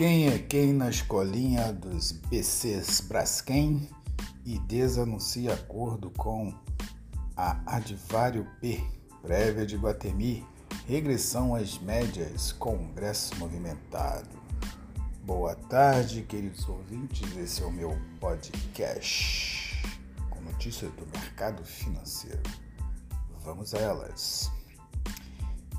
Quem é quem na escolinha dos BCs Braskem e desanuncia acordo com a Advário P, prévia de Guatemi, regressão às médias, Congresso movimentado. Boa tarde, queridos ouvintes, esse é o meu podcast com notícias do mercado financeiro. Vamos a elas.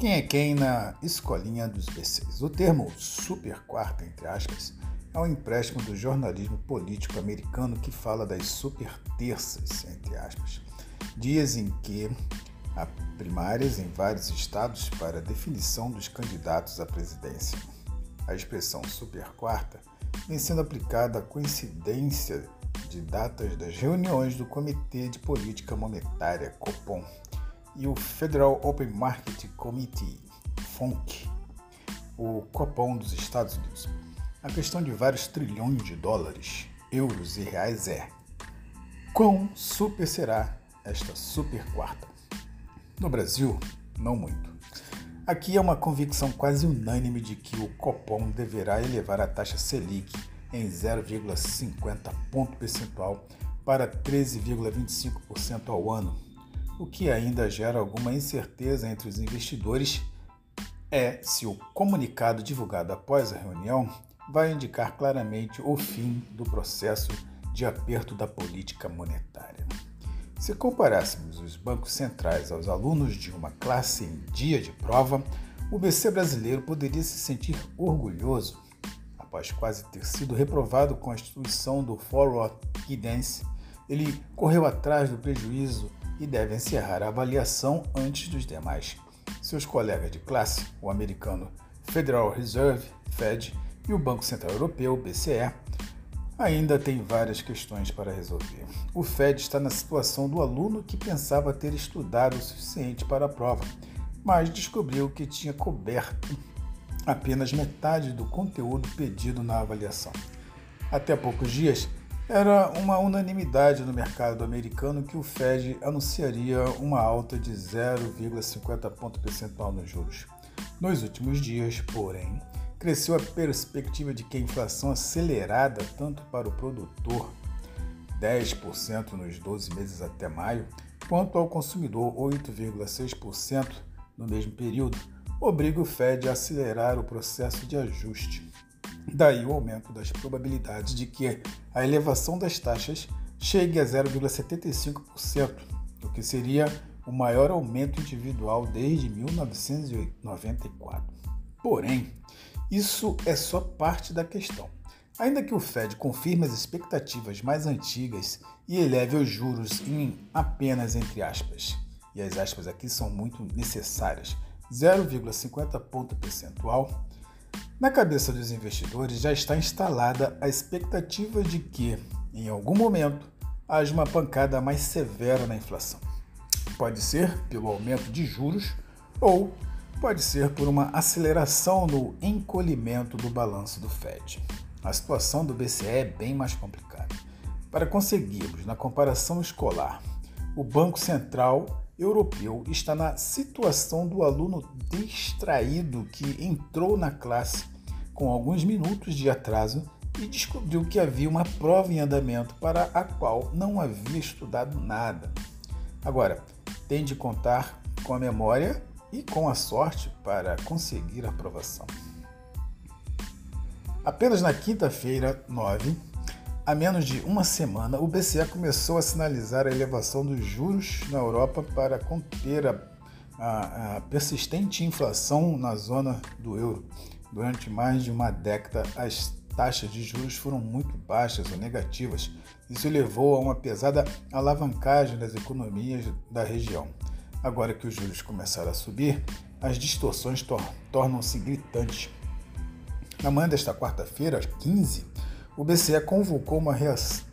Quem é quem na escolinha dos BCs? O termo super quarta, entre aspas, é um empréstimo do jornalismo político americano que fala das super terças, entre aspas, dias em que há primárias em vários estados para definição dos candidatos à presidência. A expressão super quarta vem sendo aplicada à coincidência de datas das reuniões do Comitê de Política Monetária, COPOM, e o Federal Open Market Committee, FONC, o Copom dos Estados Unidos. A questão de vários trilhões de dólares, euros e reais é: quão super será esta super quarta? No Brasil, não muito. Aqui é uma convicção quase unânime de que o Copom deverá elevar a taxa Selic em 0,50 ponto percentual para 13,25% ao ano o que ainda gera alguma incerteza entre os investidores é se o comunicado divulgado após a reunião vai indicar claramente o fim do processo de aperto da política monetária. Se comparássemos os bancos centrais aos alunos de uma classe em dia de prova, o BC brasileiro poderia se sentir orgulhoso após quase ter sido reprovado com a instituição do Forward Guidance. Ele correu atrás do prejuízo e deve encerrar a avaliação antes dos demais. Seus colegas de classe, o americano Federal Reserve, Fed, e o Banco Central Europeu, BCE, ainda têm várias questões para resolver. O Fed está na situação do aluno que pensava ter estudado o suficiente para a prova, mas descobriu que tinha coberto apenas metade do conteúdo pedido na avaliação. Até poucos dias, era uma unanimidade no mercado americano que o Fed anunciaria uma alta de 0,50 ponto percentual nos juros. Nos últimos dias, porém, cresceu a perspectiva de que a inflação acelerada tanto para o produtor, 10% nos 12 meses até maio, quanto ao consumidor, 8,6% no mesmo período, obriga o Fed a acelerar o processo de ajuste. Daí o aumento das probabilidades de que a elevação das taxas chegue a 0,75%, o que seria o maior aumento individual desde 1994. Porém, isso é só parte da questão. Ainda que o Fed confirme as expectativas mais antigas e eleve os juros em apenas entre aspas, e as aspas aqui são muito necessárias, 0,50 ponto percentual, na cabeça dos investidores já está instalada a expectativa de que, em algum momento, haja uma pancada mais severa na inflação. Pode ser pelo aumento de juros ou pode ser por uma aceleração no encolhimento do balanço do Fed. A situação do BCE é bem mais complicada. Para conseguirmos, na comparação escolar, o Banco Central Europeu está na situação do aluno distraído que entrou na classe com alguns minutos de atraso e descobriu que havia uma prova em andamento para a qual não havia estudado nada. Agora, tem de contar com a memória e com a sorte para conseguir a aprovação. Apenas na quinta-feira, 9, a menos de uma semana, o BCE começou a sinalizar a elevação dos juros na Europa para conter a, a, a persistente inflação na zona do euro. Durante mais de uma década, as taxas de juros foram muito baixas ou negativas. Isso levou a uma pesada alavancagem das economias da região. Agora que os juros começaram a subir, as distorções tor tornam-se gritantes. Na manhã desta quarta-feira, 15, o BCE convocou uma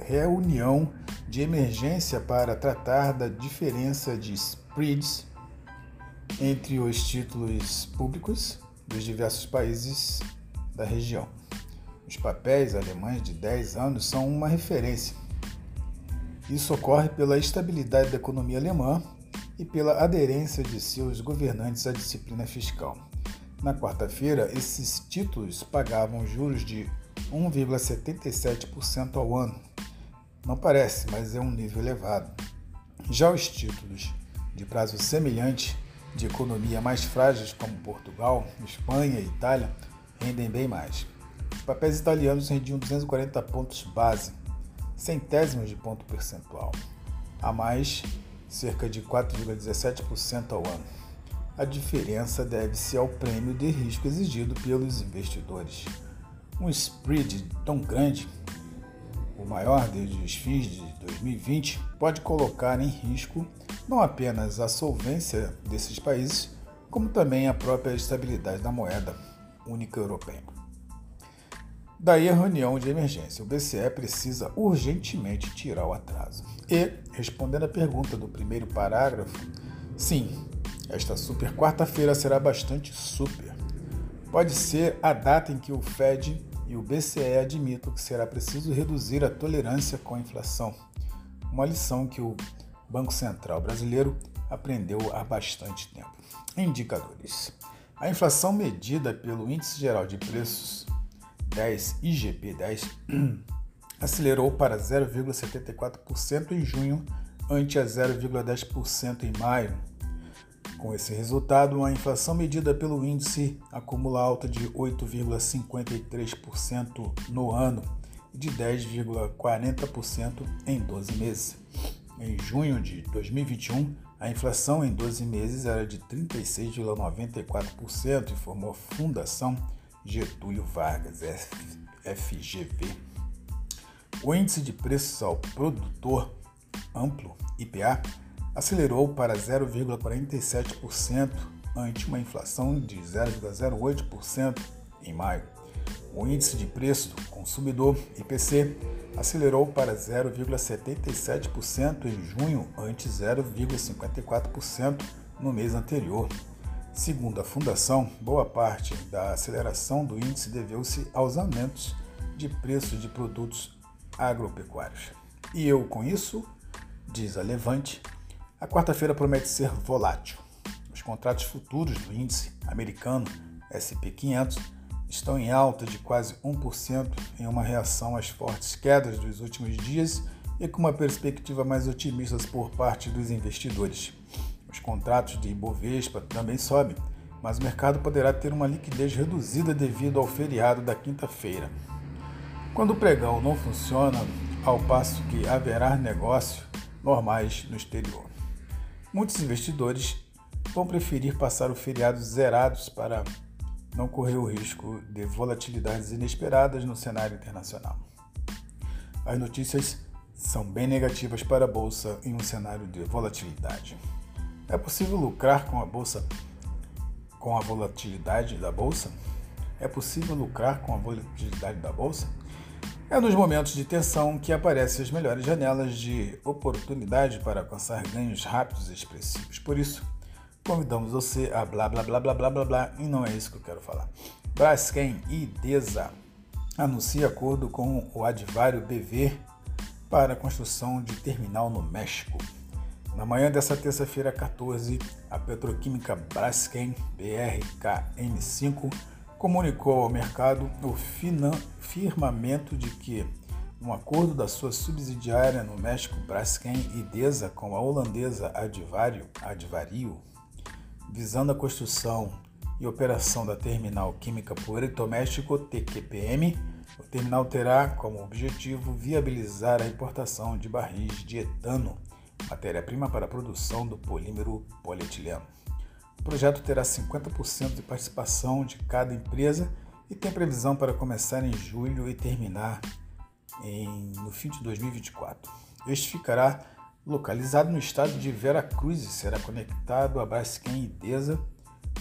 reunião de emergência para tratar da diferença de spreads entre os títulos públicos dos diversos países da região. Os papéis alemães de 10 anos são uma referência. Isso ocorre pela estabilidade da economia alemã e pela aderência de seus governantes à disciplina fiscal. Na quarta-feira, esses títulos pagavam juros de 1,77% ao ano. Não parece, mas é um nível elevado. Já os títulos de prazo semelhante de economia mais frágeis como Portugal, Espanha e Itália rendem bem mais. Os papéis italianos rendiam 240 pontos base, centésimos de ponto percentual, a mais cerca de 4,17% ao ano. A diferença deve-se ao prêmio de risco exigido pelos investidores. Um spread tão grande, o maior desde os fins de 2020, pode colocar em risco não apenas a solvência desses países, como também a própria estabilidade da moeda única europeia. Daí a reunião de emergência. O BCE precisa urgentemente tirar o atraso. E, respondendo à pergunta do primeiro parágrafo, sim, esta super quarta-feira será bastante super. Pode ser a data em que o Fed e o BCE admitam que será preciso reduzir a tolerância com a inflação. Uma lição que o Banco Central brasileiro aprendeu há bastante tempo. Indicadores. A inflação medida pelo Índice Geral de Preços 10 IGP-10 acelerou para 0,74% em junho, ante a 0,10% em maio. Com esse resultado, a inflação medida pelo índice acumula alta de 8,53% no ano e de 10,40% em 12 meses. Em junho de 2021, a inflação em 12 meses era de 36,94%, informou a Fundação Getúlio Vargas, FGV. O índice de preços ao produtor amplo, IPA, acelerou para 0,47% ante uma inflação de 0,08% em maio. O índice de preço do consumidor, IPC, acelerou para 0,77% em junho, ante 0,54% no mês anterior. Segundo a Fundação, boa parte da aceleração do índice deveu-se aos aumentos de preços de produtos agropecuários. E eu, com isso, diz a Levante, a quarta-feira promete ser volátil. Os contratos futuros do índice americano SP500 estão em alta de quase 1% em uma reação às fortes quedas dos últimos dias e com uma perspectiva mais otimista por parte dos investidores. Os contratos de Ibovespa também sobem, mas o mercado poderá ter uma liquidez reduzida devido ao feriado da quinta-feira. Quando o pregão não funciona, ao passo que haverá negócio normais no exterior. Muitos investidores vão preferir passar o feriado zerados para não correr o risco de volatilidades inesperadas no cenário internacional. As notícias são bem negativas para a bolsa em um cenário de volatilidade. É possível lucrar com a bolsa com a volatilidade da bolsa? É possível lucrar com a volatilidade da bolsa? É nos momentos de tensão que aparecem as melhores janelas de oportunidade para alcançar ganhos rápidos e expressivos. Por isso, convidamos você a blá blá blá blá blá blá blá e não é isso que eu quero falar. Braskem e DESA anuncia acordo com o Advário BV para a construção de terminal no México. Na manhã dessa terça-feira 14, a petroquímica Braskem BRKM5 comunicou ao mercado o firmamento de que um acordo da sua subsidiária no México Braskem e DESA com a holandesa Advario, Advario visando a construção e operação da Terminal Química Puerto México TQPM, o terminal terá como objetivo viabilizar a importação de barris de etano, matéria-prima para a produção do polímero polietileno. Projeto terá 50% de participação de cada empresa e tem previsão para começar em julho e terminar em, no fim de 2024. Este ficará localizado no estado de Vera Cruz e será conectado a Braskem e Deza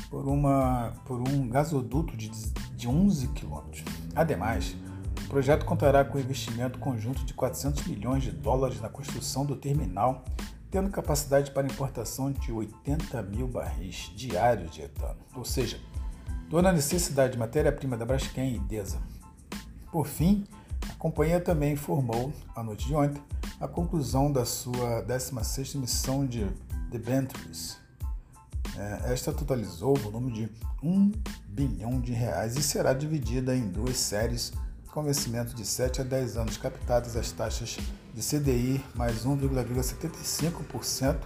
por, uma, por um gasoduto de, de 11 quilômetros. Ademais, o projeto contará com investimento conjunto de 400 milhões de dólares na construção do terminal, tendo capacidade para importação de 80 mil barris diários de etano, ou seja, toda a necessidade de matéria-prima da Braskem e Deza. Por fim, a companhia também informou, à noite de ontem, a conclusão da sua 16ª missão de debentures, É, esta totalizou o volume de 1 bilhão de reais e será dividida em duas séries com vencimento de 7 a 10 anos, captadas as taxas de CDI mais 1,75%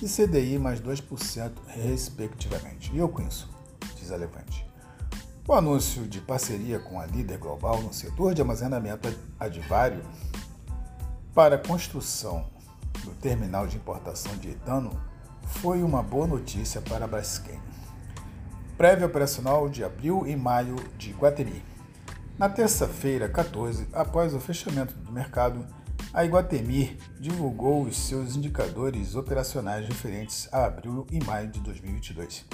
e CDI mais 2%, respectivamente. E eu conheço, diz a Levante. O anúncio de parceria com a líder global no setor de armazenamento adivário para a construção do terminal de importação de etano foi uma boa notícia para a Braskem. Prévia operacional de abril e maio de Guatemi. Na terça-feira, 14, após o fechamento do mercado, a Iguatemi divulgou os seus indicadores operacionais referentes a abril e maio de 2022.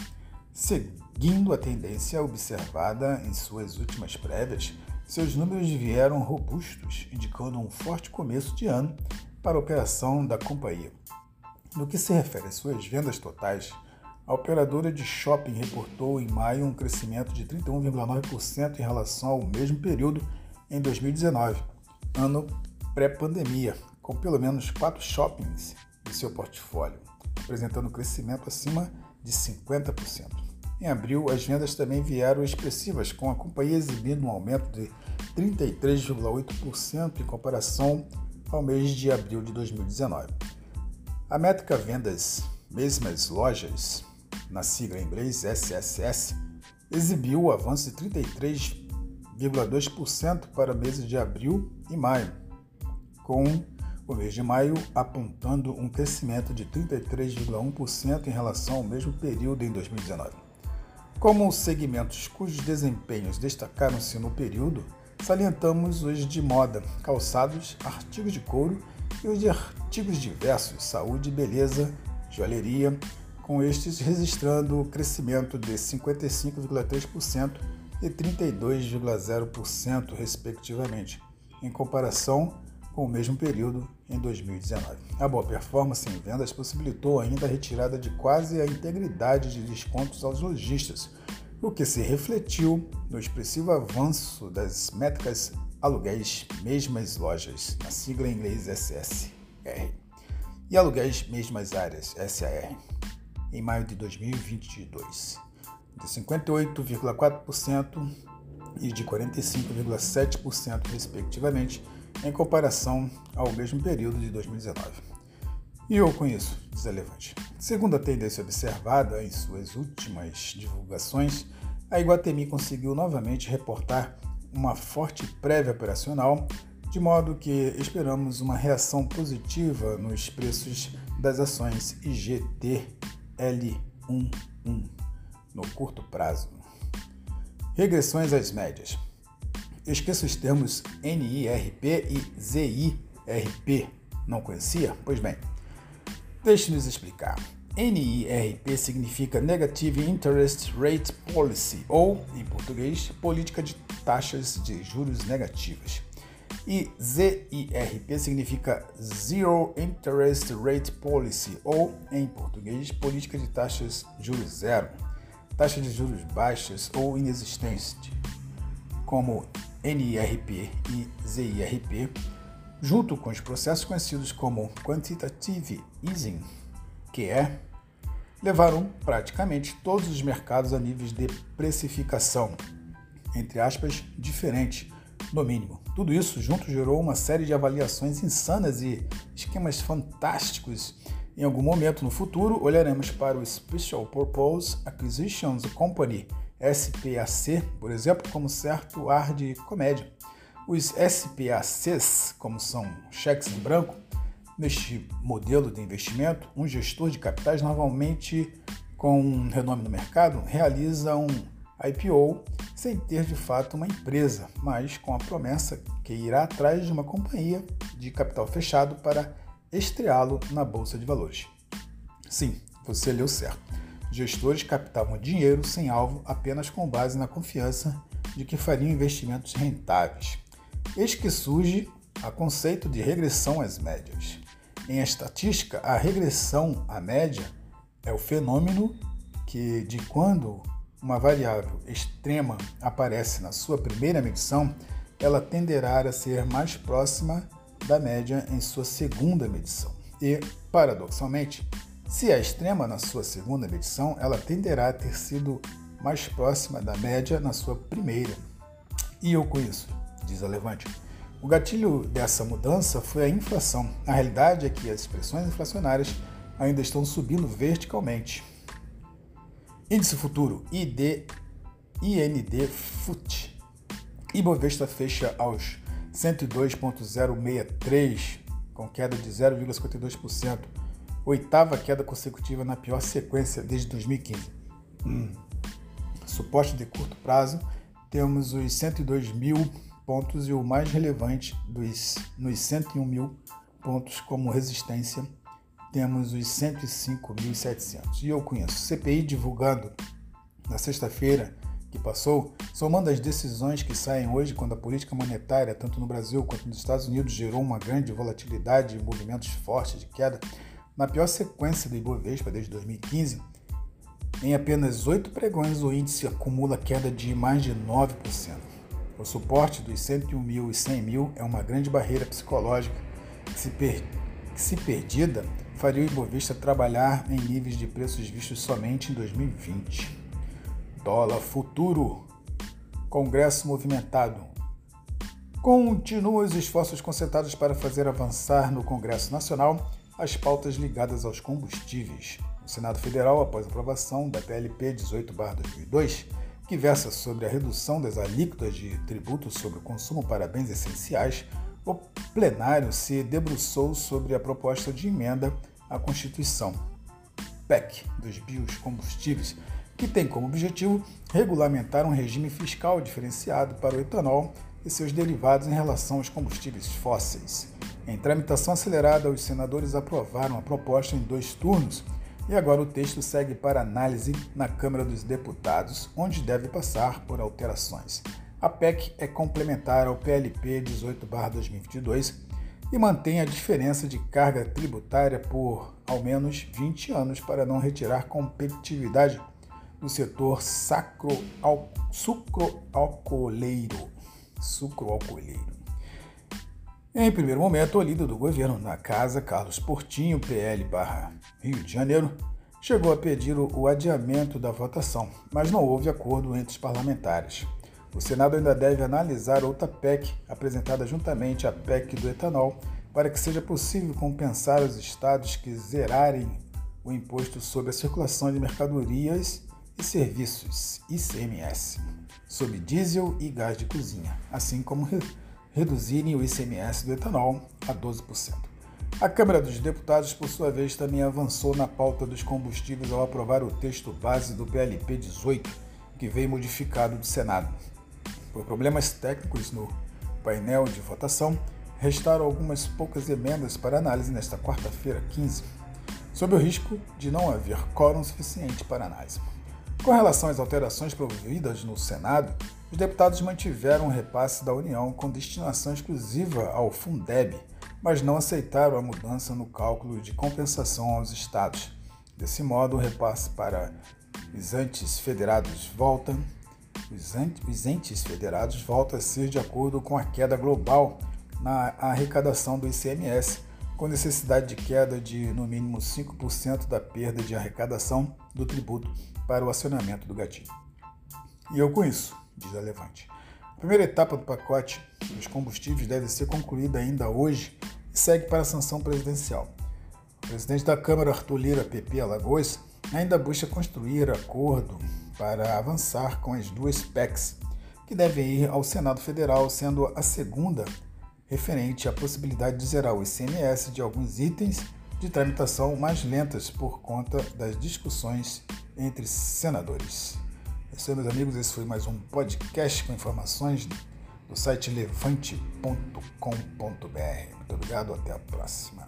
Seguindo a tendência observada em suas últimas prévias, seus números vieram robustos, indicando um forte começo de ano para a operação da companhia. No que se refere às suas vendas totais, a operadora de shopping reportou em maio um crescimento de 31,9% em relação ao mesmo período em 2019, ano pré-pandemia, com pelo menos quatro shoppings em seu portfólio, apresentando crescimento acima de 50%. Em abril, as vendas também vieram expressivas, com a companhia exibindo um aumento de 33,8% em comparação ao mês de abril de 2019. A métrica vendas mesmas lojas, na sigla em inglês SSS, exibiu o avanço de 33,2% para meses de abril e maio, com o mês de maio apontando um crescimento de 33,1% em relação ao mesmo período em 2019. Como segmentos cujos desempenhos destacaram-se no período, salientamos os de moda, calçados, artigos de couro e os de artigos diversos, saúde beleza, joalheria, com estes registrando crescimento de 55,3% e 32,0%, respectivamente, em comparação com o mesmo período em 2019. A boa performance em vendas possibilitou ainda a retirada de quase a integridade de descontos aos lojistas, o que se refletiu no expressivo avanço das métricas aluguéis mesmas lojas, na sigla em inglês SSR, e aluguéis mesmas áreas, SAR, em maio de 2022, de 58,4% e de 45,7%, respectivamente, em comparação ao mesmo período de 2019. E eu a Levante. Segundo a tendência observada em suas últimas divulgações, a Iguatemi conseguiu novamente reportar uma forte prévia operacional, de modo que esperamos uma reação positiva nos preços das ações IGTL11 no curto prazo. Regressões às médias. Esqueça os termos NIRP e ZIRP. Não conhecia? Pois bem, deixe-nos explicar. NIRP significa Negative Interest Rate Policy, ou, em português, Política de Taxas de Juros Negativas. E ZIRP significa Zero Interest Rate Policy, ou, em português, Política de Taxas de Juros Zero, taxa de juros baixas ou inexistente, como NIRP e ZIRP, junto com os processos conhecidos como Quantitative Easing que é levaram praticamente todos os mercados a níveis de precificação, entre aspas, diferentes, no mínimo. Tudo isso junto gerou uma série de avaliações insanas e esquemas fantásticos. Em algum momento no futuro, olharemos para o Special Purpose Acquisitions Company, SPAC, por exemplo, como certo ar de comédia. Os SPACs, como são cheques em branco, Neste modelo de investimento, um gestor de capitais, normalmente com um renome no mercado, realiza um IPO sem ter de fato uma empresa, mas com a promessa que irá atrás de uma companhia de capital fechado para estreá-lo na bolsa de valores. Sim, você leu certo. Gestores captavam dinheiro sem alvo apenas com base na confiança de que fariam investimentos rentáveis. Eis que surge a conceito de regressão às médias. Em estatística, a regressão à média é o fenômeno que, de quando uma variável extrema aparece na sua primeira medição, ela tenderá a ser mais próxima da média em sua segunda medição. E, paradoxalmente, Se é extrema na sua segunda medição, ela tenderá a ter sido mais próxima da média na sua primeira. E eu com isso, diz a Levante. O gatilho dessa mudança foi a inflação. A realidade é que as expressões inflacionárias ainda estão subindo verticalmente. Índice futuro ID, IND FUT. Ibovespa fecha aos 102.063, com queda de 0,52%, oitava queda consecutiva na pior sequência desde 2015. Hum. Suporte de curto prazo, temos os 102 mil pontos e o mais relevante dos, nos 101 mil pontos como resistência, temos os 105.700. E eu conheço CPI divulgando na sexta-feira que passou, somando as decisões que saem hoje quando a política monetária, tanto no Brasil quanto nos Estados Unidos, gerou uma grande volatilidade e movimentos fortes de queda, na pior sequência do Ibovespa desde 2015, em apenas oito pregões o índice acumula queda de mais de 9%. O suporte dos 101 mil e 100 mil é uma grande barreira psicológica que, se, per... que, se perdida, faria o Ibovespa trabalhar em níveis de preços vistos somente em 2020. Dólar futuro. Congresso movimentado. Continuam os esforços concentrados para fazer avançar no Congresso Nacional as pautas ligadas aos combustíveis. O Senado Federal, após aprovação da PLP 18/2002, que versa sobre a redução das alíquotas de tributos sobre o consumo para bens essenciais, o plenário se debruçou sobre a proposta de emenda à Constituição, PEC, dos biocombustíveis, que tem como objetivo regulamentar um regime fiscal diferenciado para o etanol e seus derivados em relação aos combustíveis fósseis. Em tramitação acelerada, os senadores aprovaram a proposta em dois turnos e agora o texto segue para análise na Câmara dos Deputados, onde deve passar por alterações. A PEC é complementar ao PLP 18-2022 e mantém a diferença de carga tributária por ao menos 20 anos para não retirar competitividade no setor sacro, al, sucroalcooleiro. Sucroalcooleiro. Em primeiro momento, o líder do governo na casa, Carlos Portinho, PL barra Rio de Janeiro, chegou a pedir o adiamento da votação, mas não houve acordo entre os parlamentares. O Senado ainda deve analisar outra PEC, apresentada juntamente à PEC do etanol, para que seja possível compensar os estados que zerarem o imposto sobre a circulação de mercadorias e Serviços ICMS sobre diesel e gás de cozinha, assim como reduzirem o ICMS do etanol a 12%. A Câmara dos Deputados, por sua vez, também avançou na pauta dos combustíveis ao aprovar o texto base do PLP 18, que veio modificado do Senado. Por problemas técnicos no painel de votação, restaram algumas poucas emendas para análise nesta quarta-feira, 15, sob o risco de não haver quórum suficiente para análise. Com relação às alterações promovidas no Senado, os deputados mantiveram o repasse da União com destinação exclusiva ao Fundeb, mas não aceitaram a mudança no cálculo de compensação aos estados. Desse modo, o repasse para os entes federados volta, os entes federados volta a ser de acordo com a queda global na arrecadação do ICMS, com necessidade de queda de no mínimo 5% da perda de arrecadação do tributo para o acionamento do gatilho. E eu com isso, diz a Levante. A primeira etapa do pacote dos combustíveis deve ser concluída ainda hoje e segue para a sanção presidencial. O presidente da Câmara, Arthur Lira, PP Alagoas, ainda busca construir acordo para avançar com as duas PECs, que devem ir ao Senado Federal, sendo a segunda referente à possibilidade de zerar o ICMS de alguns itens de tramitação mais lentas por conta das discussões entre senadores. É isso aí, meus amigos. Esse foi mais um podcast com informações do site levante.com.br. Muito obrigado, até a próxima.